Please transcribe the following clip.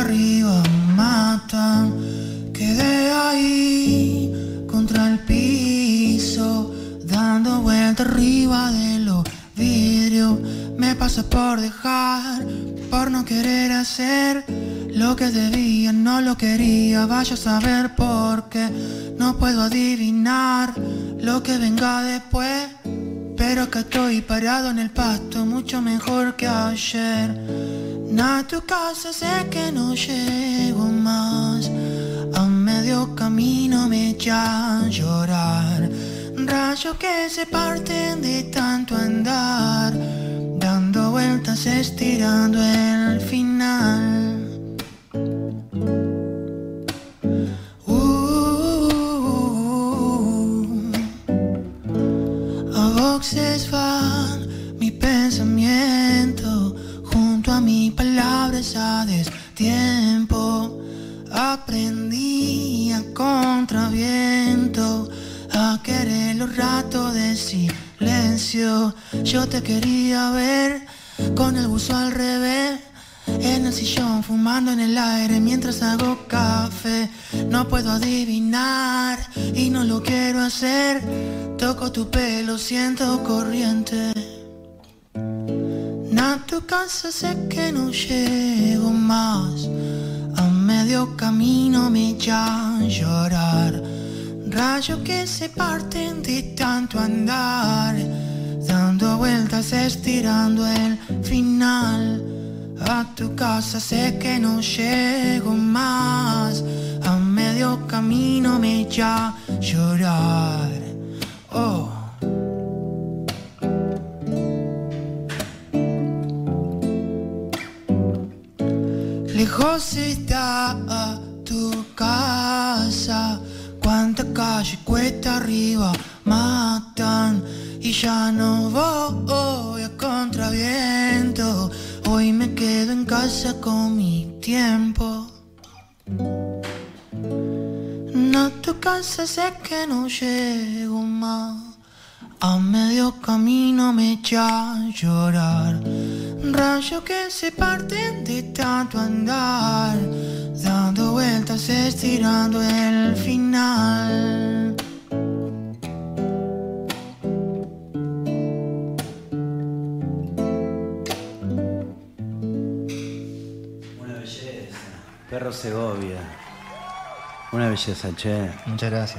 arriba matan. Quedé ahí contra el piso, dando vuelta arriba de los vidrios. Me pasa por dejar, por no querer hacer lo que debía, no lo quería. Vaya a saber por qué no puedo adivinar lo que venga después. Pero que estoy parado en el pasto, mucho mejor que ayer. A tu casa sé que no llego más. A medio camino me echa a llorar. Rayos que se parten de tanto andar. Dando vueltas, estirando el final. Uh, a boxes van mi pensamiento junto a mi palabras a destiempo. Aprendí a contraviento querer los ratos de silencio. Yo te quería ver con el buzo al revés. En el sillón fumando en el aire mientras hago café No puedo adivinar y no lo quiero hacer Toco tu pelo, siento corriente A tu casa sé que no llego más A medio camino me echa a llorar Rayos que se parten de tanto andar Dando vueltas estirando el final a tu casa sé que no llego más. A medio camino me echa llorar. Oh. Lejos está cuesta arriba matan. Y ya no voy a contraviento. Hoy me quedo en casa con mi tiempo. A tu casa sé que no llego más. A medio camino me echa a llorar. Rayos que se parten de tanto andar. Dando vueltas, estirando el final. Perro Segovia. Una belleza, che. Muchas gracias.